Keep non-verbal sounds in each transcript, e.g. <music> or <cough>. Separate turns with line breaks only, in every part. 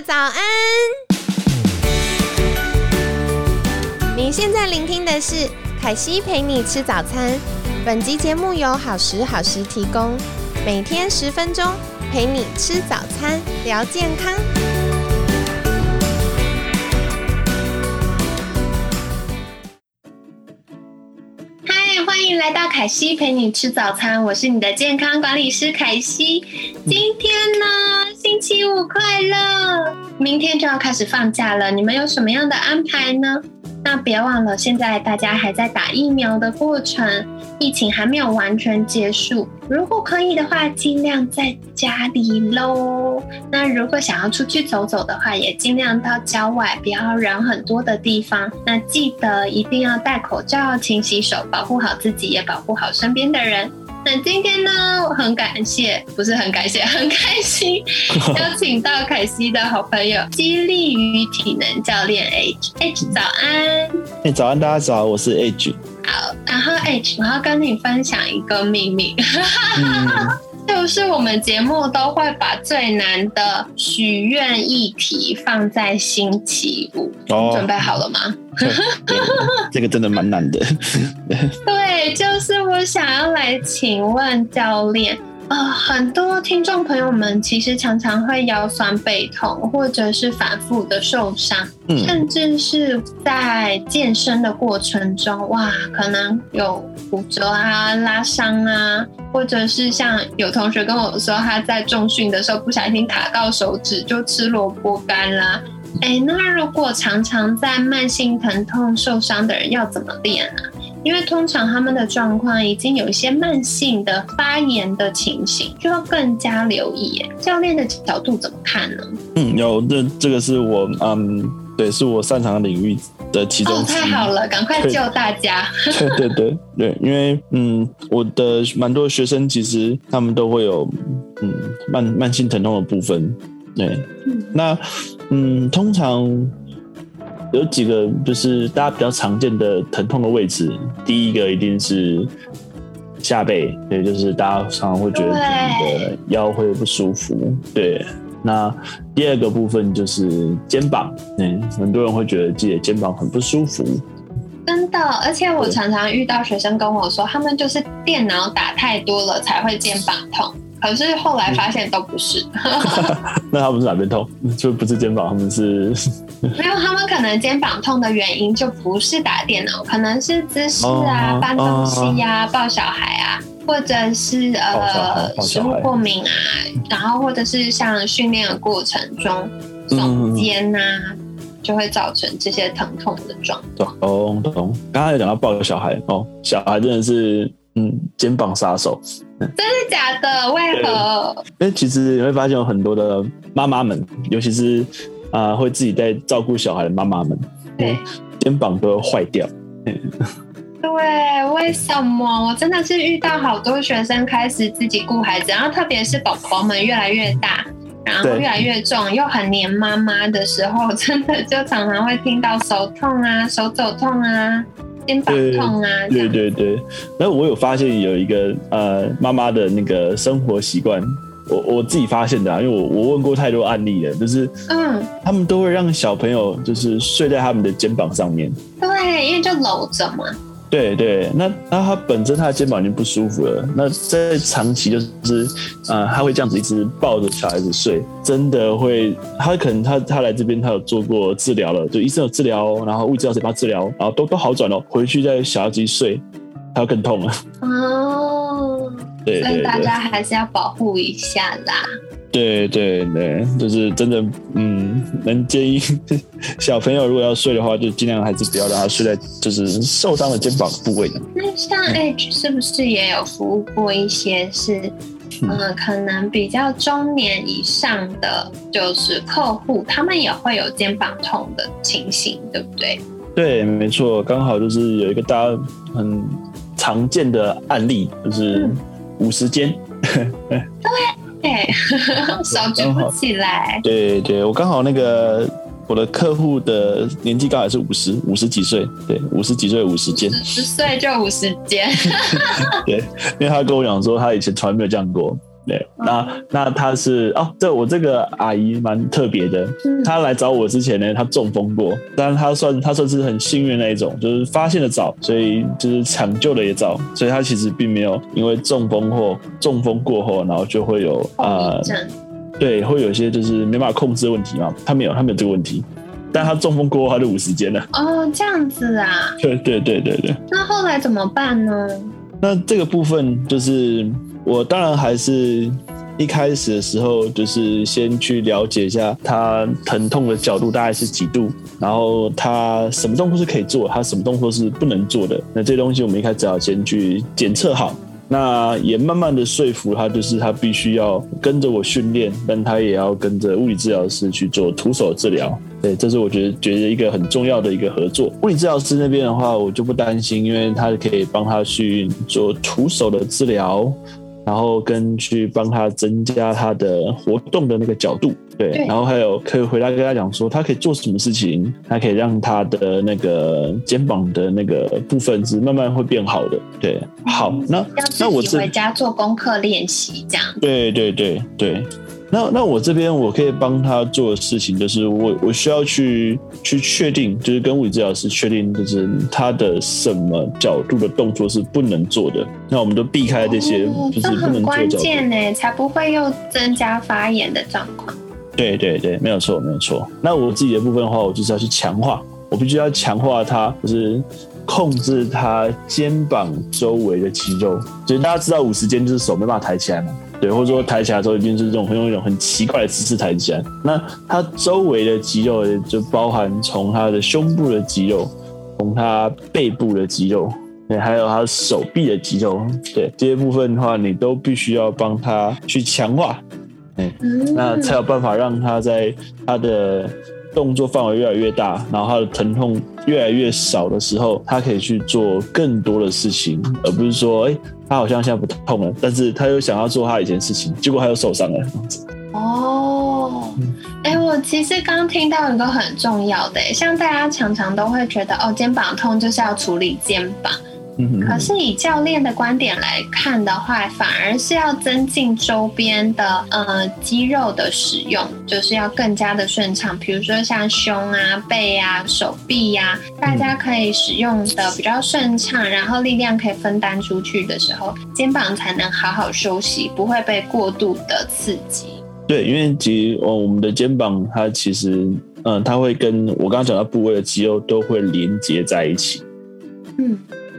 早安！你现在聆听的是凯西陪你吃早餐。本集节目由好时好时提供，每天十分钟陪你吃早餐，聊健康。大凯西陪你吃早餐，我是你的健康管理师凯西。今天呢，星期五快乐！明天就要开始放假了，你们有什么样的安排呢？那别忘了，现在大家还在打疫苗的过程，疫情还没有完全结束。如果可以的话，尽量在家里喽。那如果想要出去走走的话，也尽量到郊外，不要人很多的地方。那记得一定要戴口罩、勤洗手，保护好自己，也保护好身边的人。那今天呢，我很感谢，不是很感谢，很开心，邀请到凯西的好朋友，激励与体能教练 H H，早安。
哎，早安，大家早，我是 H。
好，然后 H，我要跟你分享一个秘密。<laughs> 就是我们节目都会把最难的许愿议题放在星期五，准备好了吗？
这个真的蛮难的。<laughs>
对，就是我想要来请问教练。呃，很多听众朋友们其实常常会腰酸背痛，或者是反复的受伤，甚至是在健身的过程中，哇，可能有骨折啊、拉伤啊，或者是像有同学跟我说，他在重训的时候不小心卡到手指，就吃萝卜干啦。哎，那如果常常在慢性疼痛受伤的人要怎么练啊？因为通常他们的状况已经有一些慢性的发炎的情形，就要更加留意。教练的角度怎么看呢？
嗯，有这这个是我嗯，对，是我擅长的领域的其中。哦，
太好了，赶快救大家！
对 <laughs> 对对对，因为嗯，我的蛮多学生其实他们都会有嗯慢慢性疼痛的部分。对，那嗯，通常。有几个就是大家比较常见的疼痛的位置，第一个一定是下背，对，就是大家常常会觉得你的腰会不舒服，对。那第二个部分就是肩膀，嗯，很多人会觉得自己的肩膀很不舒服。
真的，而且我常常遇到学生跟我说，他们就是电脑打太多了才会肩膀痛。可是后来发现都不是，<laughs>
那他们是哪边痛？就不是肩膀，他们是 <laughs>
没有，他们可能肩膀痛的原因就不是打电脑，可能是姿势啊、搬东西呀、抱小孩啊，或者是呃食物过敏啊，然后或者是像训练的过程中耸肩呐，就会造成这些疼痛的状况。
懂懂。刚刚有讲到抱小孩哦，小孩真的是。嗯，肩膀杀手，
真的假的？为何？
因为其实你会发现有很多的妈妈们，尤其是啊会自己在照顾小孩的妈妈们，
对，
肩膀都会坏掉。
对，为什么？我真的是遇到好多学生开始自己顾孩子，然后特别是宝宝们越来越大，然后越来越重，又很黏妈妈的时候，<laughs> 真的就常常会听到手痛啊，手肘痛啊。肩膀痛啊！
对对对，那我有发现有一个呃妈妈的那个生活习惯，我我自己发现的啊，因为我我问过太多案例了，就是嗯，他们都会让小朋友就是睡在他们的肩膀上面，
对，因为就搂着嘛。
对对，那那他本身他的肩膀已经不舒服了，那在长期就是，呃，他会这样子一直抱着小孩子睡，真的会，他可能他他来这边他有做过治疗了，就医生有治疗，然后物质治疗帮他治疗，然后都都好转了，回去再小孩子睡，他要更痛了。哦，对，
所以大家还是要保护一下啦。
对对对，就是真的，嗯，能建议 <laughs> 小朋友如果要睡的话，就尽量还是不要让他睡在就是受伤的肩膀部位的。
那像 H 是不是也有服务过一些是，嗯，可能比较中年以上的就是客户，他们也会有肩膀痛的情形，对不对？
对，没错，刚好就是有一个大家很常见的案例，就是五十肩。<laughs>
对。哎，<laughs> 手举不起来。
对对，我刚好那个我的客户的年纪刚好是五十五十几岁，对，五十几岁五十肩，
十岁就五十肩。<laughs>
对，因为他跟我讲说他以前从来没有这样过，对，那那他是哦，这我这个阿姨蛮特别的，她来找我之前呢，她中风过，但是她算她算是很幸运那一种，就是发现的早，所以就是抢救的也早，所以她其实并没有因为中风或中风过后，然后就会有
啊，
对，会有一些就是没办法控制的问题嘛，她没有，她没有这个问题。但他中风过后，他就五十间了。
哦，这样子啊。
对对对对对。
那后来怎么办呢？
那这个部分就是我当然还是一开始的时候，就是先去了解一下他疼痛的角度大概是几度，然后他什么动作是可以做，他什么动作是不能做的。那这东西我们一开始要先去检测好。那也慢慢的说服他，就是他必须要跟着我训练，但他也要跟着物理治疗师去做徒手治疗。对，这是我觉得觉得一个很重要的一个合作。物理治疗师那边的话，我就不担心，因为他可以帮他去做徒手的治疗。然后跟去帮他增加他的活动的那个角度，对，然后还有可以回来跟他讲说，他可以做什么事情，他可以让他的那个肩膀的那个部分是慢慢会变好的，对，好，那
那我回家做功课练习这样，
对对对对。那那我这边我可以帮他做的事情，就是我我需要去去确定，就是跟物理治疗师确定，就是他的什么角度的动作是不能做的。那我们都避开这些，就是不能做
关键呢，才不会又增加发炎的状况。
对对对，没有错没有错。那我自己的部分的话，我就是要去强化，我必须要强化他，就是控制他肩膀周围的肌肉。就是大家知道五十肩就是手没办法抬起来嘛。对，或者说抬起来之后，一定是这种会用一种很奇怪的姿势抬起来。那他周围的肌肉就包含从他的胸部的肌肉，从他背部的肌肉，对，还有他手臂的肌肉，对这些部分的话，你都必须要帮他去强化，嗯，那才有办法让他在他的。动作范围越来越大，然后他的疼痛越来越少的时候，他可以去做更多的事情，而不是说，哎，他好像现在不痛了，但是他又想要做他以前事情，结果他又受伤了。
哦，哎，我其实刚听到一个很重要的，像大家常常都会觉得，哦，肩膀痛就是要处理肩膀。可是以教练的观点来看的话，反而是要增进周边的呃肌肉的使用，就是要更加的顺畅。比如说像胸啊、背啊、手臂呀，大家可以使用的比较顺畅，然后力量可以分担出去的时候，肩膀才能好好休息，不会被过度的刺激。
对，因为其实我们的肩膀它其实嗯，它会跟我刚刚讲到部位的肌肉都会连接在一起。嗯。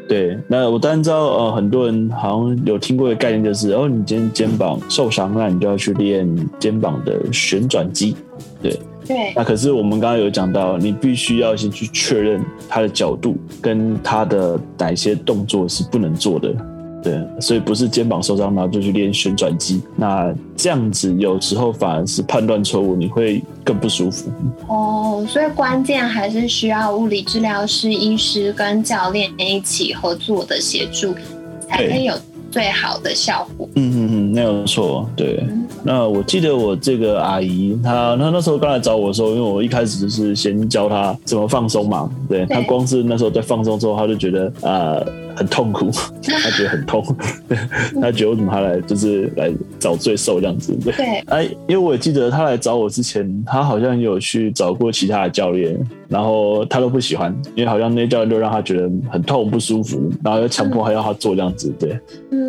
对，那我当然知道，呃，很多人好像有听过的概念，就是哦，你今天肩膀受伤，那你就要去练肩膀的旋转肌。对，
对。
那可是我们刚刚有讲到，你必须要先去确认它的角度跟它的哪些动作是不能做的。对，所以不是肩膀受伤，然后就去练旋转肌。那这样子有时候反而是判断错误，你会更不舒服。
哦，所以关键还是需要物理治疗师、医师跟教练一起合作的协助，才可以有最好的效果。
嗯嗯嗯，没有错。对，那我记得我这个阿姨，她她那时候刚来找我的时候，因为我一开始就是先教她怎么放松嘛。对，她光是那时候在放松之后，她就觉得啊。很痛苦，<laughs> 他觉得很痛，<laughs> 他觉得为什么他来就是来找罪受这样子？
对，
哎，因为我也记得他来找我之前，他好像有去找过其他的教练，然后他都不喜欢，因为好像那些教练都让他觉得很痛不舒服，然后又强迫还要他做这样子，对，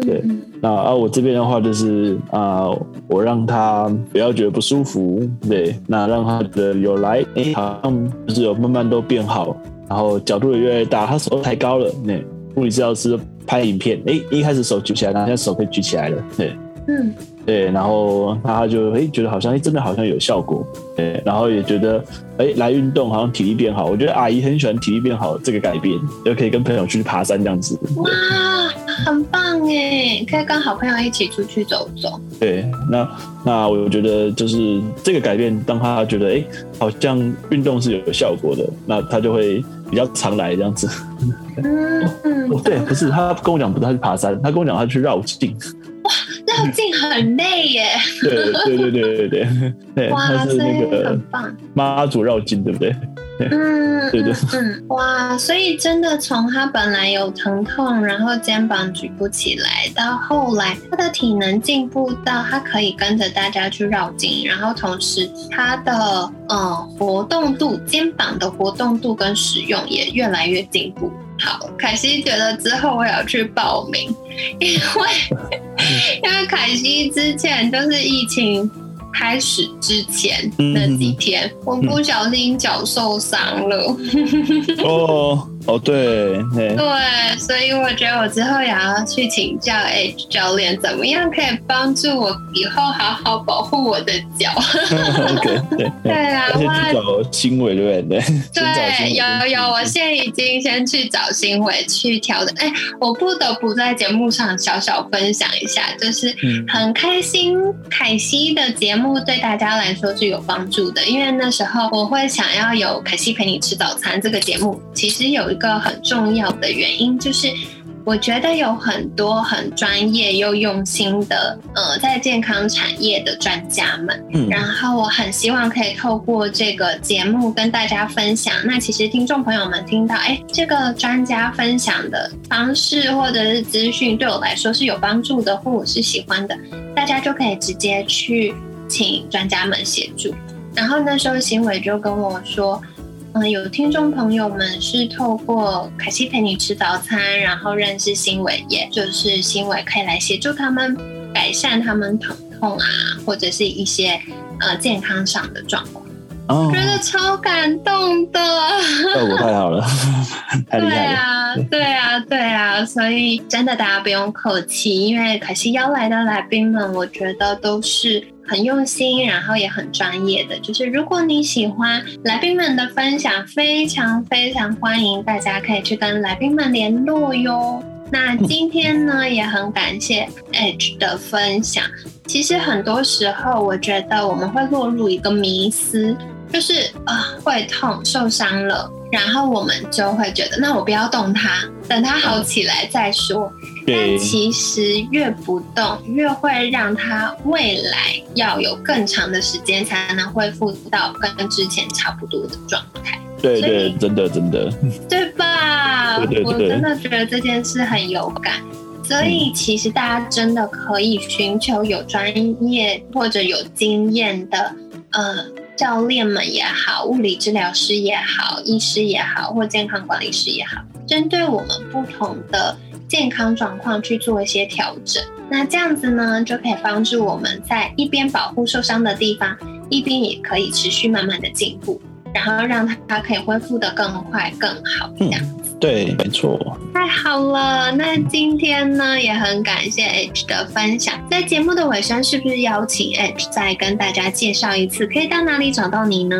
对。那啊，我这边的话就是啊，我让他不要觉得不舒服，对，那让他的有来，哎，好像就是有慢慢都变好，然后角度也越来越大，他手抬高了，那。物理治疗师拍影片，哎，一开始手举起来，然后现在手可以举起来了，对，嗯，对，然后他就哎觉得好像哎真的好像有效果，对，然后也觉得哎来运动好像体力变好，我觉得阿姨很喜欢体力变好这个改变，就可以跟朋友去爬山这样子，
哇，很棒哎，可以跟好朋友一起出去走走，
对，那那我觉得就是这个改变，当他觉得哎好像运动是有效果的，那他就会比较常来这样子。嗯，对，不是他跟我讲，不是他去爬山，他跟我讲他去绕境。
哇，绕境很累耶。
对对对对对对 <laughs> 对，
哇，所以
那个
很棒。
妈祖绕境，对不对？
嗯，<laughs>
对的
嗯，哇，所以真的从他本来有疼痛，然后肩膀举不起来，到后来他的体能进步到他可以跟着大家去绕境，然后同时他的呃活动度，肩膀的活动度跟使用也越来越进步。好，凯西觉得之后我也要去报名，因为 <laughs> 因为凯西之前就是疫情。开始之前那几天，我不小心脚受伤了。
哦哦，对对
对，所以我觉得我之后也要去请教 H 教练，怎么样可以帮助我以后好好保护我的脚。<laughs>
OK，对
对啊，
而且去找新伟，对不对？
对，有有，我现在已经先去找新伟去调整。哎，我不得不在节目上小小分享一下，就是很开心凯西的节目对大家来说是有帮助的，因为那时候我会想要有凯西陪你吃早餐这个节目，其实有一个很重要的原因就是。我觉得有很多很专业又用心的，呃，在健康产业的专家们，
嗯
然后我很希望可以透过这个节目跟大家分享。那其实听众朋友们听到，哎，这个专家分享的方式或者是资讯对我来说是有帮助的，或我是喜欢的，大家就可以直接去请专家们协助。然后那时候行伟就跟我说。嗯，有听众朋友们是透过凯西陪你吃早餐，然后认识新伟，也就是新伟可以来协助他们改善他们疼痛啊，或者是一些呃健康上的状况，
哦，
觉得超感动的。
太好了，<laughs> 太厉
对
害了。
啊，对啊，对啊，所以真的大家不用客气，因为凯西邀来的来宾们，我觉得都是很用心，然后也很专业的。就是如果你喜欢来宾们的分享，非常非常欢迎大家可以去跟来宾们联络哟。那今天呢，也很感谢 Edge 的分享。其实很多时候，我觉得我们会落入一个迷思，就是啊、会痛、受伤了，然后我们就会觉得，那我不要动它，等他好起来再说。但
对，
其实越不动，越会让他未来要有更长的时间才能恢复到跟之前差不多的状态，
对对，真的真的，
对吧？
对对对
我真的觉得这件事很有感。所以，其实大家真的可以寻求有专业或者有经验的，呃，教练们也好，物理治疗师也好，医师也好，或健康管理师也好，针对我们不同的健康状况去做一些调整。那这样子呢，就可以帮助我们在一边保护受伤的地方，一边也可以持续慢慢的进步，然后让它可以恢复的更快更好。这样、
对，没错。
太好了。那今天呢，也很感谢 H 的分享。在节目的尾声，是不是邀请 H 再跟大家介绍一次，可以到哪里找到你呢？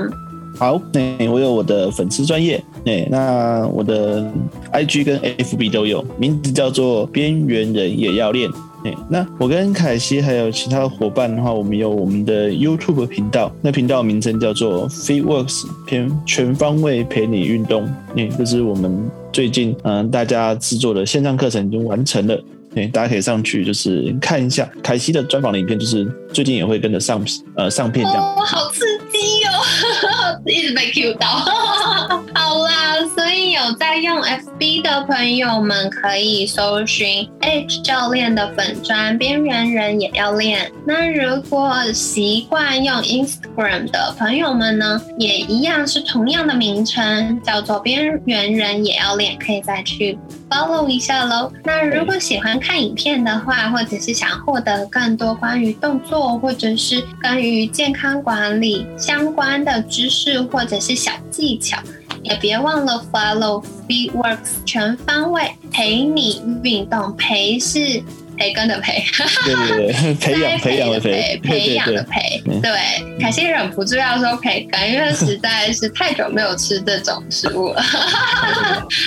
好，那我有我的粉丝专业，哎，那我的 IG 跟 FB 都有，名字叫做边缘人也要练。哎，那我跟凯西还有其他伙伴的话，我们有我们的 YouTube 频道，那频道名称叫做 FitWorks 偏全方位陪你运动。哎，这是我们最近嗯、大家制作的线上课程已经完成了。对，大家可以上去就是看一下凯西的专访的影片，就是最近也会跟着上呃上片这样。
哦，好刺激哦，<laughs> 一直被 Q 到。<laughs> 好啦，所有在用 FB 的朋友们可以搜寻 H 教练的粉砖，边缘人也要练。那如果习惯用 Instagram 的朋友们呢，也一样是同样的名称，叫做边缘人也要练，可以再去 follow 一下喽。那如果喜欢看影片的话，或者是想获得更多关于动作或者是关于健康管理相关的知识或者是小技巧，也别忘了 follow FeedWorks 全方位陪你运动，陪是培根的培，<laughs>
对对 <laughs> <laughs> 对，培养培养的培，
培养的培，
嗯
对，凯西忍不住要说培根，因为实在是太久没有吃这种食物了。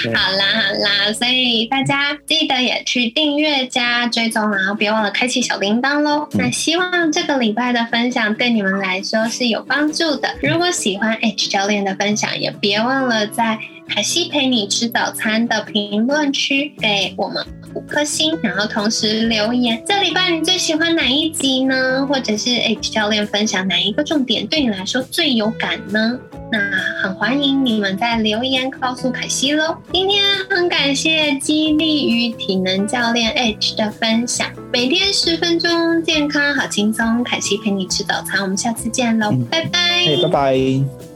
对
好啦好啦，所以大家记得也去订阅加追踪，然后别忘了开启小铃铛喽。那希望这个礼拜的分享对你们来说是有帮助的。如果喜欢 H 教练的分享，也别忘了在凯西陪你吃早餐的评论区给我们五颗星，然后同时留言这礼拜你最喜欢哪一集呢？或者是 H 教练分享哪一个重点对你来说最有感呢？那很欢迎你们在留言告诉凯西喽。今天很感谢激励与体能教练 H 的分享，每天十分钟，健康好轻松。凯西陪你吃早餐，我们下次见喽，拜拜，
拜拜。